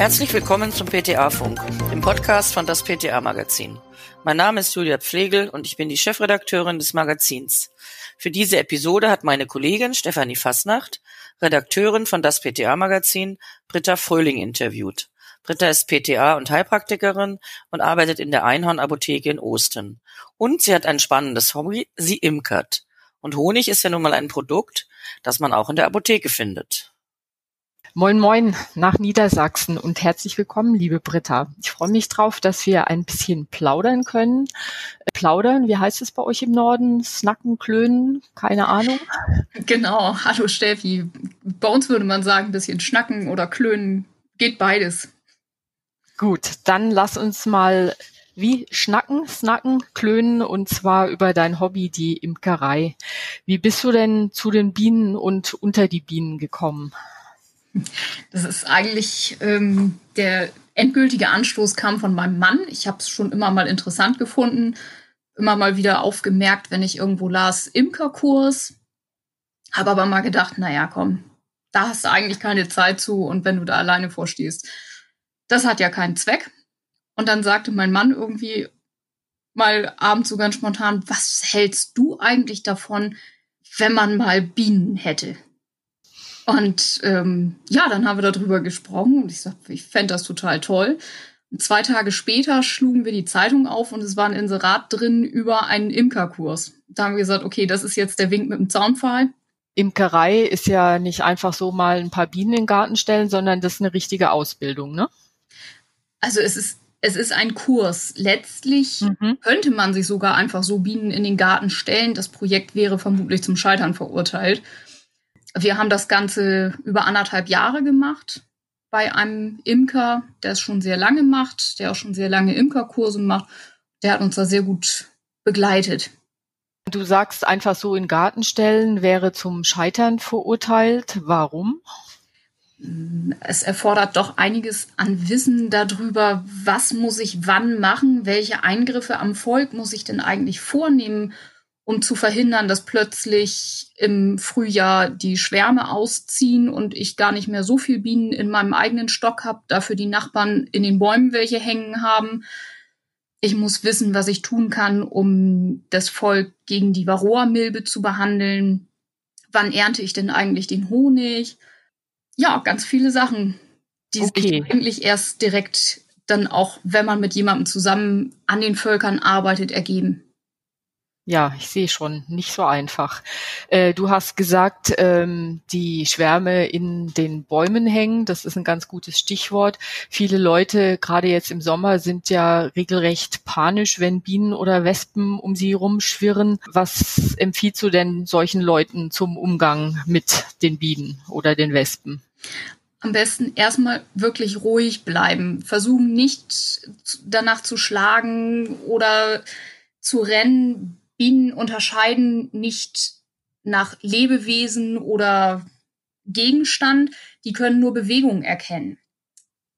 Herzlich willkommen zum PTA-Funk, dem Podcast von das PTA-Magazin. Mein Name ist Julia Pflegel und ich bin die Chefredakteurin des Magazins. Für diese Episode hat meine Kollegin Stefanie Fasnacht, Redakteurin von das PTA-Magazin, Britta Fröhling interviewt. Britta ist PTA und Heilpraktikerin und arbeitet in der Einhorn-Apotheke in Osten. Und sie hat ein spannendes Hobby, sie imkert. Und Honig ist ja nun mal ein Produkt, das man auch in der Apotheke findet. Moin Moin nach Niedersachsen und herzlich willkommen, liebe Britta. Ich freue mich drauf, dass wir ein bisschen plaudern können. Äh, plaudern, wie heißt es bei euch im Norden? Snacken, klönen, keine Ahnung. Genau, hallo Steffi. Bei uns würde man sagen, ein bisschen schnacken oder klönen, geht beides. Gut, dann lass uns mal wie schnacken, snacken, klönen und zwar über dein Hobby, die Imkerei. Wie bist du denn zu den Bienen und unter die Bienen gekommen? Das ist eigentlich ähm, der endgültige Anstoß kam von meinem Mann. Ich habe es schon immer mal interessant gefunden, immer mal wieder aufgemerkt, wenn ich irgendwo las, Imkerkurs. Habe aber mal gedacht, naja, komm, da hast du eigentlich keine Zeit zu und wenn du da alleine vorstehst, das hat ja keinen Zweck. Und dann sagte mein Mann irgendwie mal abends so ganz spontan, was hältst du eigentlich davon, wenn man mal Bienen hätte? Und ähm, ja, dann haben wir darüber gesprochen und ich sagte, ich fände das total toll. Und zwei Tage später schlugen wir die Zeitung auf und es war ein Inserat drin über einen Imkerkurs. Da haben wir gesagt, okay, das ist jetzt der Wink mit dem Zaunpfahl. Imkerei ist ja nicht einfach so mal ein paar Bienen in den Garten stellen, sondern das ist eine richtige Ausbildung, ne? Also es ist es ist ein Kurs. Letztlich mhm. könnte man sich sogar einfach so Bienen in den Garten stellen. Das Projekt wäre vermutlich zum Scheitern verurteilt. Wir haben das Ganze über anderthalb Jahre gemacht bei einem Imker, der es schon sehr lange macht, der auch schon sehr lange Imkerkurse macht. Der hat uns da sehr gut begleitet. Du sagst einfach so in Garten stellen wäre zum Scheitern verurteilt. Warum? Es erfordert doch einiges an Wissen darüber, was muss ich wann machen, welche Eingriffe am Volk muss ich denn eigentlich vornehmen, um zu verhindern, dass plötzlich im Frühjahr die Schwärme ausziehen und ich gar nicht mehr so viel Bienen in meinem eigenen Stock habe, dafür die Nachbarn in den Bäumen welche hängen haben. Ich muss wissen, was ich tun kann, um das Volk gegen die Varroa-Milbe zu behandeln. Wann ernte ich denn eigentlich den Honig? Ja, ganz viele Sachen, die okay. sich eigentlich erst direkt dann auch, wenn man mit jemandem zusammen an den Völkern arbeitet, ergeben. Ja, ich sehe schon, nicht so einfach. Äh, du hast gesagt, ähm, die Schwärme in den Bäumen hängen. Das ist ein ganz gutes Stichwort. Viele Leute, gerade jetzt im Sommer, sind ja regelrecht panisch, wenn Bienen oder Wespen um sie rumschwirren. Was empfiehlst du denn solchen Leuten zum Umgang mit den Bienen oder den Wespen? Am besten erstmal wirklich ruhig bleiben. Versuchen nicht danach zu schlagen oder zu rennen Bienen unterscheiden nicht nach Lebewesen oder Gegenstand, die können nur Bewegung erkennen.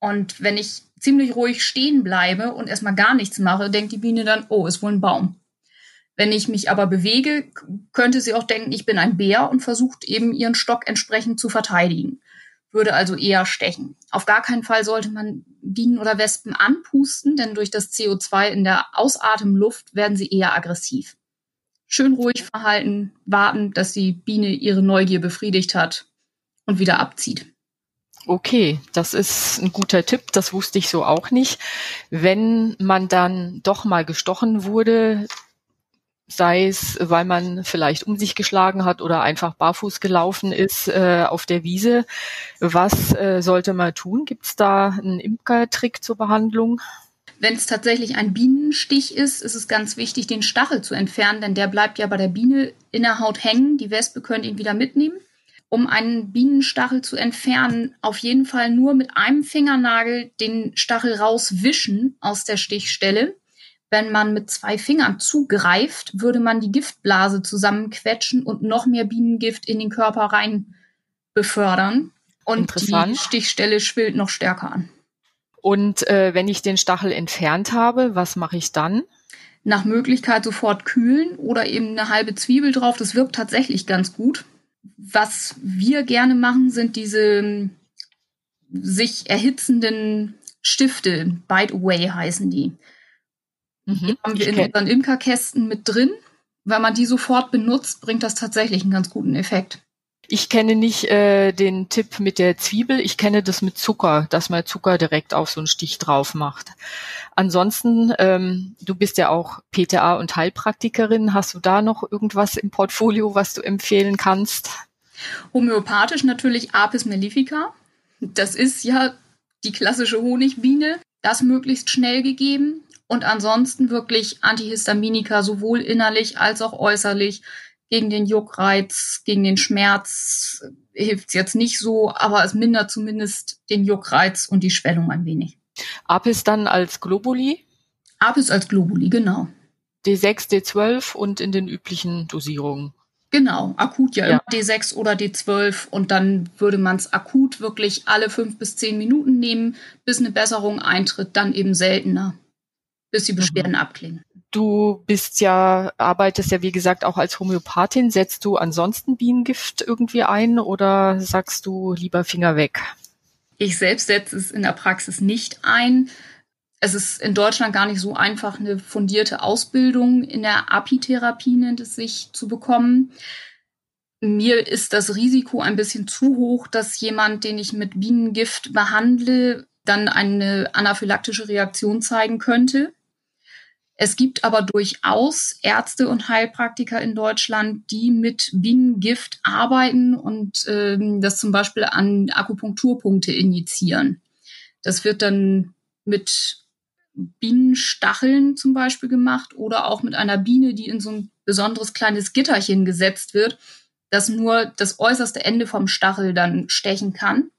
Und wenn ich ziemlich ruhig stehen bleibe und erstmal gar nichts mache, denkt die Biene dann, oh, ist wohl ein Baum. Wenn ich mich aber bewege, könnte sie auch denken, ich bin ein Bär und versucht eben ihren Stock entsprechend zu verteidigen. Würde also eher stechen. Auf gar keinen Fall sollte man Bienen oder Wespen anpusten, denn durch das CO2 in der Ausatemluft werden sie eher aggressiv schön ruhig verhalten, warten, dass die Biene ihre Neugier befriedigt hat und wieder abzieht. Okay, das ist ein guter Tipp, das wusste ich so auch nicht. Wenn man dann doch mal gestochen wurde, sei es, weil man vielleicht um sich geschlagen hat oder einfach barfuß gelaufen ist äh, auf der Wiese, was äh, sollte man tun? Gibt es da einen Imkertrick zur Behandlung? Wenn es tatsächlich ein Bienenstich ist, ist es ganz wichtig, den Stachel zu entfernen, denn der bleibt ja bei der Biene in der Haut hängen. Die Wespe könnte ihn wieder mitnehmen. Um einen Bienenstachel zu entfernen, auf jeden Fall nur mit einem Fingernagel den Stachel rauswischen aus der Stichstelle. Wenn man mit zwei Fingern zugreift, würde man die Giftblase zusammenquetschen und noch mehr Bienengift in den Körper rein befördern. Und die Stichstelle schwillt noch stärker an. Und äh, wenn ich den Stachel entfernt habe, was mache ich dann? Nach Möglichkeit sofort kühlen oder eben eine halbe Zwiebel drauf. Das wirkt tatsächlich ganz gut. Was wir gerne machen, sind diese sich erhitzenden Stifte, Bite Away heißen die. Mhm, die haben wir in unseren Imkerkästen mit drin. Wenn man die sofort benutzt, bringt das tatsächlich einen ganz guten Effekt. Ich kenne nicht äh, den Tipp mit der Zwiebel, ich kenne das mit Zucker, dass man Zucker direkt auf so einen Stich drauf macht. Ansonsten, ähm, du bist ja auch PTA und Heilpraktikerin. Hast du da noch irgendwas im Portfolio, was du empfehlen kannst? Homöopathisch natürlich Apis mellifica. Das ist ja die klassische Honigbiene. Das möglichst schnell gegeben. Und ansonsten wirklich Antihistaminika, sowohl innerlich als auch äußerlich gegen den Juckreiz, gegen den Schmerz hilft es jetzt nicht so, aber es mindert zumindest den Juckreiz und die Schwellung ein wenig. Apis dann als Globuli? Apis als Globuli, genau. D6, D12 und in den üblichen Dosierungen. Genau, akut ja, ja. immer D6 oder D12 und dann würde man es akut wirklich alle fünf bis zehn Minuten nehmen, bis eine Besserung eintritt, dann eben seltener, bis die Beschwerden mhm. abklingen. Du bist ja, arbeitest ja wie gesagt auch als Homöopathin. Setzt du ansonsten Bienengift irgendwie ein oder sagst du lieber Finger weg? Ich selbst setze es in der Praxis nicht ein. Es ist in Deutschland gar nicht so einfach, eine fundierte Ausbildung in der Apitherapie nennt es sich zu bekommen. Mir ist das Risiko ein bisschen zu hoch, dass jemand, den ich mit Bienengift behandle, dann eine anaphylaktische Reaktion zeigen könnte. Es gibt aber durchaus Ärzte und Heilpraktiker in Deutschland, die mit Bienengift arbeiten und ähm, das zum Beispiel an Akupunkturpunkte injizieren. Das wird dann mit Bienenstacheln zum Beispiel gemacht oder auch mit einer Biene, die in so ein besonderes kleines Gitterchen gesetzt wird, das nur das äußerste Ende vom Stachel dann stechen kann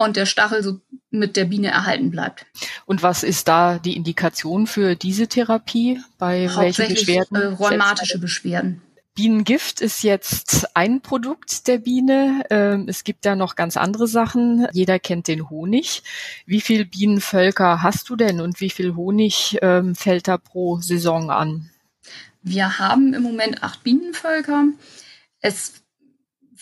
und der Stachel so mit der Biene erhalten bleibt. Und was ist da die Indikation für diese Therapie? Bei welchen Beschwerden? Äh, rheumatische Beschwerden. Bienengift ist jetzt ein Produkt der Biene. Ähm, es gibt da noch ganz andere Sachen. Jeder kennt den Honig. Wie viel Bienenvölker hast du denn und wie viel Honig ähm, fällt da pro Saison an? Wir haben im Moment acht Bienenvölker. Es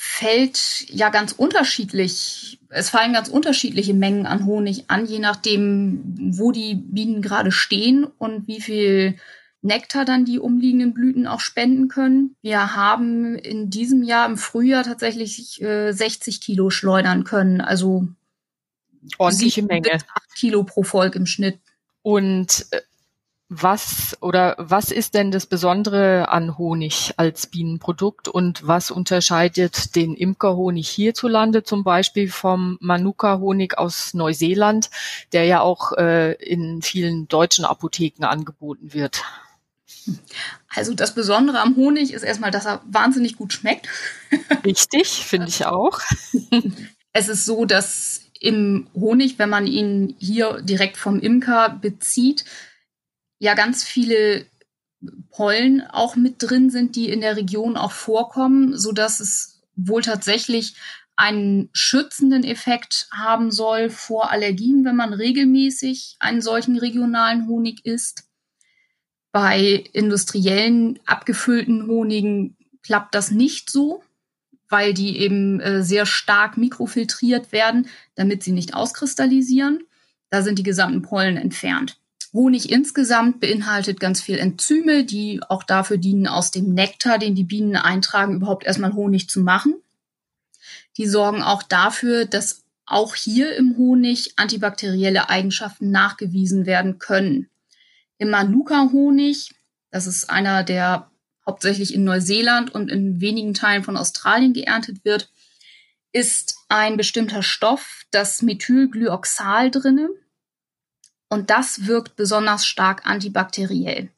fällt ja ganz unterschiedlich, es fallen ganz unterschiedliche Mengen an Honig an, je nachdem, wo die Bienen gerade stehen und wie viel Nektar dann die umliegenden Blüten auch spenden können. Wir haben in diesem Jahr im Frühjahr tatsächlich äh, 60 Kilo schleudern können, also ordentliche Menge. 8 Kilo pro Volk im Schnitt. Und äh, was oder was ist denn das Besondere an Honig als Bienenprodukt und was unterscheidet den Imkerhonig hierzulande zum Beispiel vom Manuka-Honig aus Neuseeland, der ja auch äh, in vielen deutschen Apotheken angeboten wird? Also das Besondere am Honig ist erstmal, dass er wahnsinnig gut schmeckt. Richtig, finde ich auch. es ist so, dass im Honig, wenn man ihn hier direkt vom Imker bezieht, ja ganz viele Pollen auch mit drin sind, die in der Region auch vorkommen, so dass es wohl tatsächlich einen schützenden Effekt haben soll vor Allergien, wenn man regelmäßig einen solchen regionalen Honig isst. Bei industriellen abgefüllten Honigen klappt das nicht so, weil die eben äh, sehr stark mikrofiltriert werden, damit sie nicht auskristallisieren. Da sind die gesamten Pollen entfernt. Honig insgesamt beinhaltet ganz viel Enzyme, die auch dafür dienen, aus dem Nektar, den die Bienen eintragen, überhaupt erstmal Honig zu machen. Die sorgen auch dafür, dass auch hier im Honig antibakterielle Eigenschaften nachgewiesen werden können. Im Manuka-Honig, das ist einer, der hauptsächlich in Neuseeland und in wenigen Teilen von Australien geerntet wird, ist ein bestimmter Stoff, das Methylglyoxal drinne. Und das wirkt besonders stark antibakteriell.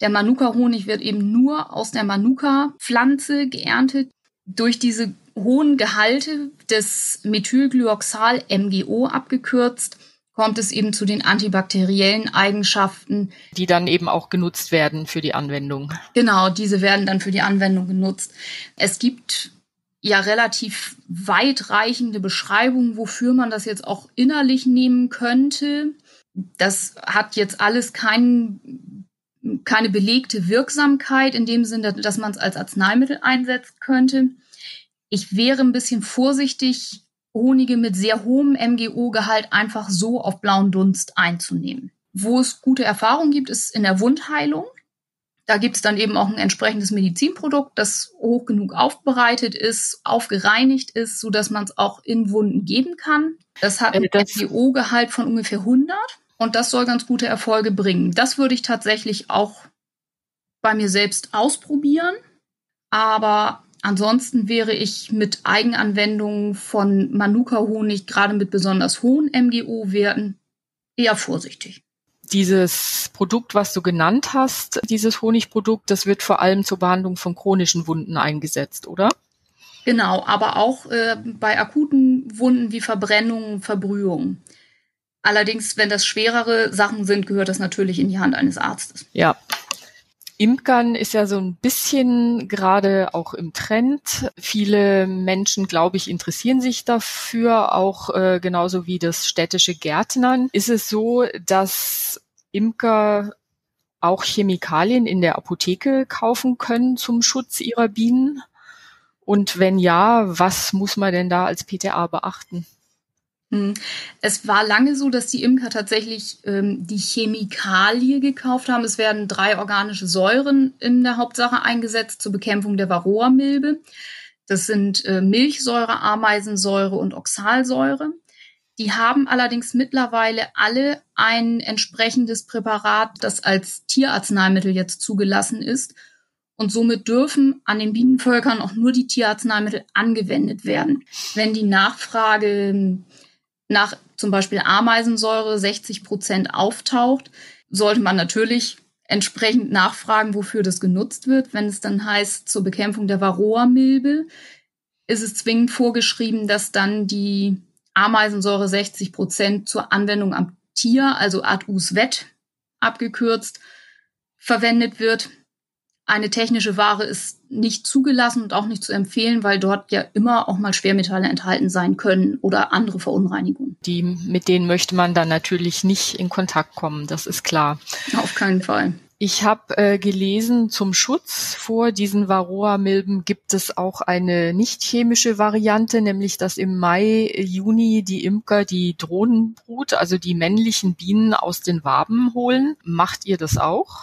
Der Manuka-Honig wird eben nur aus der Manuka-Pflanze geerntet. Durch diese hohen Gehalte des Methylglyoxal, MGO abgekürzt, kommt es eben zu den antibakteriellen Eigenschaften. Die dann eben auch genutzt werden für die Anwendung. Genau, diese werden dann für die Anwendung genutzt. Es gibt ja relativ weitreichende Beschreibungen, wofür man das jetzt auch innerlich nehmen könnte. Das hat jetzt alles kein, keine belegte Wirksamkeit in dem Sinne, dass man es als Arzneimittel einsetzen könnte. Ich wäre ein bisschen vorsichtig, Honige mit sehr hohem MGO-Gehalt einfach so auf blauen Dunst einzunehmen. Wo es gute Erfahrungen gibt, ist in der Wundheilung. Da gibt es dann eben auch ein entsprechendes Medizinprodukt, das hoch genug aufbereitet ist, aufgereinigt ist, so dass man es auch in Wunden geben kann. Das hat äh, ein MGO-Gehalt von ungefähr 100 und das soll ganz gute Erfolge bringen. Das würde ich tatsächlich auch bei mir selbst ausprobieren. Aber ansonsten wäre ich mit Eigenanwendungen von Manuka-Honig, gerade mit besonders hohen MGO-Werten, eher vorsichtig. Dieses Produkt, was du genannt hast, dieses Honigprodukt, das wird vor allem zur Behandlung von chronischen Wunden eingesetzt, oder? Genau, aber auch äh, bei akuten Wunden wie Verbrennungen, Verbrühungen. Allerdings, wenn das schwerere Sachen sind, gehört das natürlich in die Hand eines Arztes. Ja, Imkern ist ja so ein bisschen gerade auch im Trend. Viele Menschen, glaube ich, interessieren sich dafür, auch äh, genauso wie das städtische Gärtnern. Ist es so, dass Imker auch Chemikalien in der Apotheke kaufen können zum Schutz ihrer Bienen? Und wenn ja, was muss man denn da als PTA beachten? Hm. Es war lange so, dass die Imker tatsächlich ähm, die Chemikalie gekauft haben. Es werden drei organische Säuren in der Hauptsache eingesetzt zur Bekämpfung der Varroa-Milbe. Das sind äh, Milchsäure, Ameisensäure und Oxalsäure. Die haben allerdings mittlerweile alle ein entsprechendes Präparat, das als Tierarzneimittel jetzt zugelassen ist. Und somit dürfen an den Bienenvölkern auch nur die Tierarzneimittel angewendet werden. Wenn die Nachfrage nach zum Beispiel Ameisensäure 60 Prozent auftaucht, sollte man natürlich entsprechend nachfragen, wofür das genutzt wird. Wenn es dann heißt, zur Bekämpfung der Varroa-Milbe, ist es zwingend vorgeschrieben, dass dann die Ameisensäure 60 Prozent zur Anwendung am Tier, also Ad us vet abgekürzt, verwendet wird eine technische Ware ist nicht zugelassen und auch nicht zu empfehlen, weil dort ja immer auch mal Schwermetalle enthalten sein können oder andere Verunreinigungen. Die, mit denen möchte man dann natürlich nicht in Kontakt kommen, das ist klar. Auf keinen Fall. Ich habe äh, gelesen, zum Schutz vor diesen Varroa-Milben gibt es auch eine nicht chemische Variante, nämlich dass im Mai, Juni die Imker die Drohnenbrut, also die männlichen Bienen aus den Waben holen. Macht ihr das auch?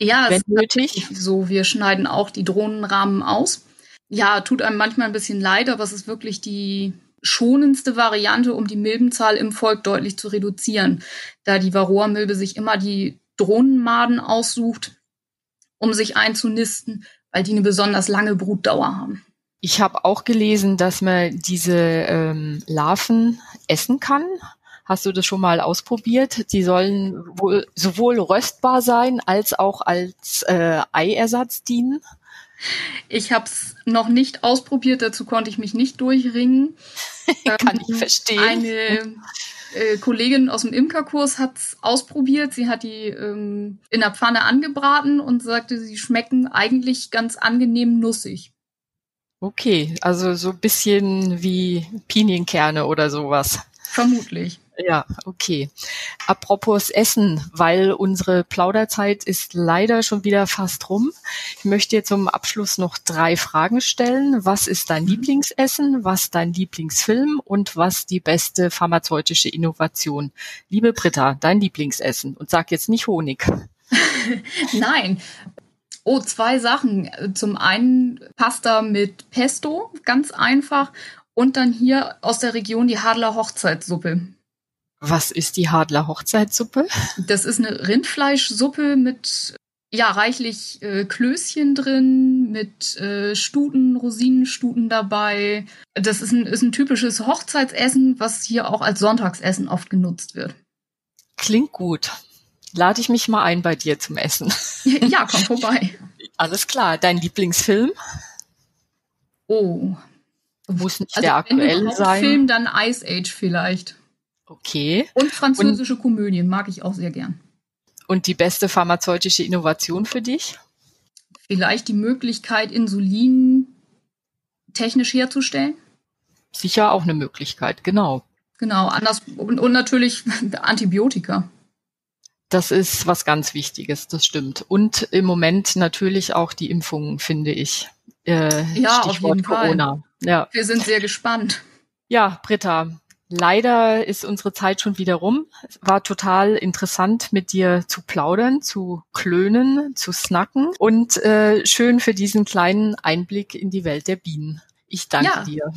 Ja, wenn nötig. So, wir schneiden auch die Drohnenrahmen aus. Ja, tut einem manchmal ein bisschen leid, aber es ist wirklich die schonendste Variante, um die Milbenzahl im Volk deutlich zu reduzieren, da die Varroa-Milbe sich immer die Drohnenmaden aussucht, um sich einzunisten, weil die eine besonders lange Brutdauer haben. Ich habe auch gelesen, dass man diese ähm, Larven essen kann. Hast du das schon mal ausprobiert? Die sollen wohl sowohl röstbar sein als auch als äh, Eiersatz dienen. Ich habe es noch nicht ausprobiert, dazu konnte ich mich nicht durchringen. Kann ähm, ich verstehen. Eine äh, Kollegin aus dem Imkerkurs hat es ausprobiert. Sie hat die ähm, in der Pfanne angebraten und sagte, sie schmecken eigentlich ganz angenehm nussig. Okay, also so ein bisschen wie Pinienkerne oder sowas. Vermutlich. Ja, okay. Apropos Essen, weil unsere Plauderzeit ist leider schon wieder fast rum. Ich möchte dir zum Abschluss noch drei Fragen stellen. Was ist dein mhm. Lieblingsessen? Was dein Lieblingsfilm? Und was die beste pharmazeutische Innovation? Liebe Britta, dein Lieblingsessen. Und sag jetzt nicht Honig. Nein. Oh, zwei Sachen. Zum einen Pasta mit Pesto, ganz einfach. Und dann hier aus der Region die Hadler Hochzeitssuppe. Was ist die Hadler Hochzeitssuppe? Das ist eine Rindfleischsuppe mit ja reichlich äh, Klößchen drin, mit äh, Stuten, Rosinenstuten dabei. Das ist ein, ist ein typisches Hochzeitsessen, was hier auch als Sonntagsessen oft genutzt wird. Klingt gut. Lade ich mich mal ein bei dir zum Essen. ja, komm vorbei. Alles klar. Dein Lieblingsfilm? Oh. Muss nicht also, der aktuell sein. Film, dann Ice Age vielleicht. Okay. Und französische und, Komödien mag ich auch sehr gern. Und die beste pharmazeutische Innovation für dich? Vielleicht die Möglichkeit, Insulin technisch herzustellen. Sicher auch eine Möglichkeit, genau. Genau, anders und, und natürlich Antibiotika. Das ist was ganz Wichtiges, das stimmt. Und im Moment natürlich auch die Impfungen, finde ich. Äh, ja, Stichwort Corona. Fall. Ja. Wir sind sehr gespannt. Ja, Britta, leider ist unsere Zeit schon wieder rum. Es war total interessant, mit dir zu plaudern, zu klönen, zu snacken und äh, schön für diesen kleinen Einblick in die Welt der Bienen. Ich danke ja, dir.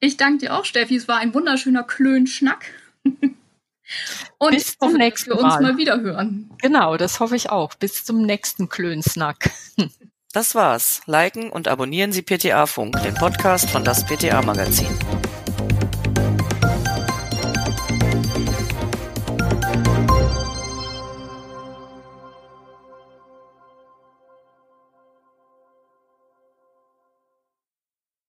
Ich danke dir auch, Steffi. Es war ein wunderschöner Klönschnack. Und Bis zum hoffe, nächsten wir uns mal wieder hören. Genau, das hoffe ich auch. Bis zum nächsten Klönsnack. Das war's. Liken und abonnieren Sie PTA Funk, den Podcast von das PTA Magazin.